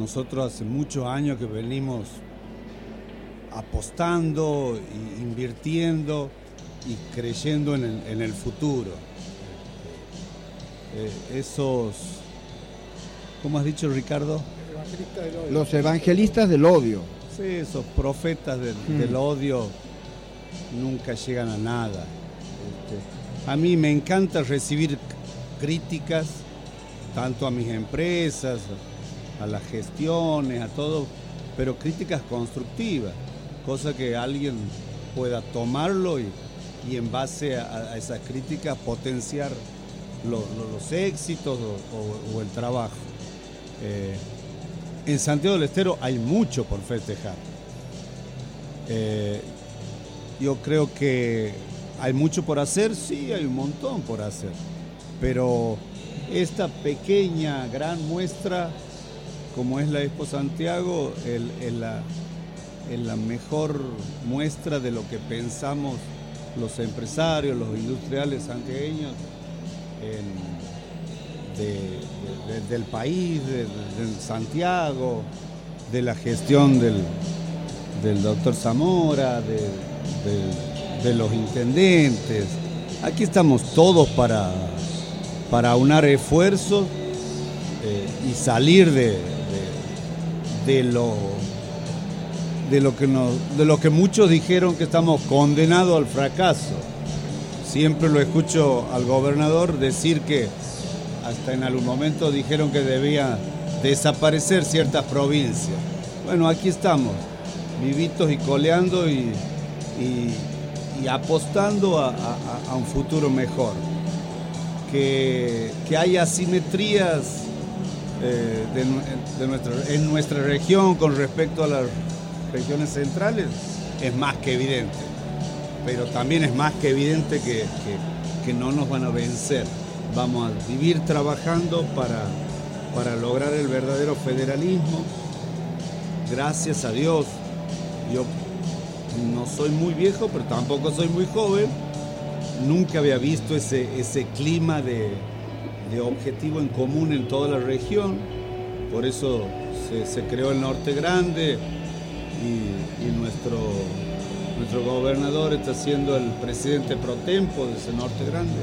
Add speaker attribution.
Speaker 1: Nosotros hace muchos años que venimos apostando, invirtiendo y creyendo en el, futuro. Eh, esos, ¿cómo has dicho Ricardo?
Speaker 2: Los evangelistas del odio.
Speaker 1: Sí, esos profetas del, mm. odio nunca llegan a nada. Este, a mí me encanta recibir críticas, tanto a mis empresas, a las gestiones, a todo, pero críticas constructivas, cosa que alguien pueda tomarlo y, en base a, esas críticas potenciar los éxitos o, el trabajo. Eh, en Santiago del Estero hay mucho por festejar. Eh, yo creo que hay mucho por hacer, sí, hay un montón por hacer, pero esta pequeña, gran muestra, como es la Expo Santiago, es la, mejor muestra de lo que pensamos los empresarios, los industriales santiagueños del país, de, Santiago, de la gestión del, doctor Zamora, de, los intendentes. Aquí estamos todos para, para unar esfuerzos eh, y salir de, de, lo, de, lo que de lo que muchos dijeron que estamos condenados al fracaso. Siempre lo escucho al gobernador decir que hasta en algún momento dijeron que debía desaparecer ciertas provincias. Bueno, aquí estamos, vivitos y coleando y, apostando a, un futuro mejor. Que, que haya asimetrías eh, en nuestra región con respecto a las regiones centrales es más que evidente. Pero también es más que evidente que no nos van a vencer vamos a vivir trabajando para, para lograr el verdadero federalismo. Gracias a Dios, yo no soy muy viejo, pero tampoco soy muy joven. Nunca había visto ese, ese clima de, objetivo en común en toda la región. Por eso se, creó el Norte Grande y, y, nuestro, nuestro gobernador está siendo el presidente pro tempo de ese Norte Grande.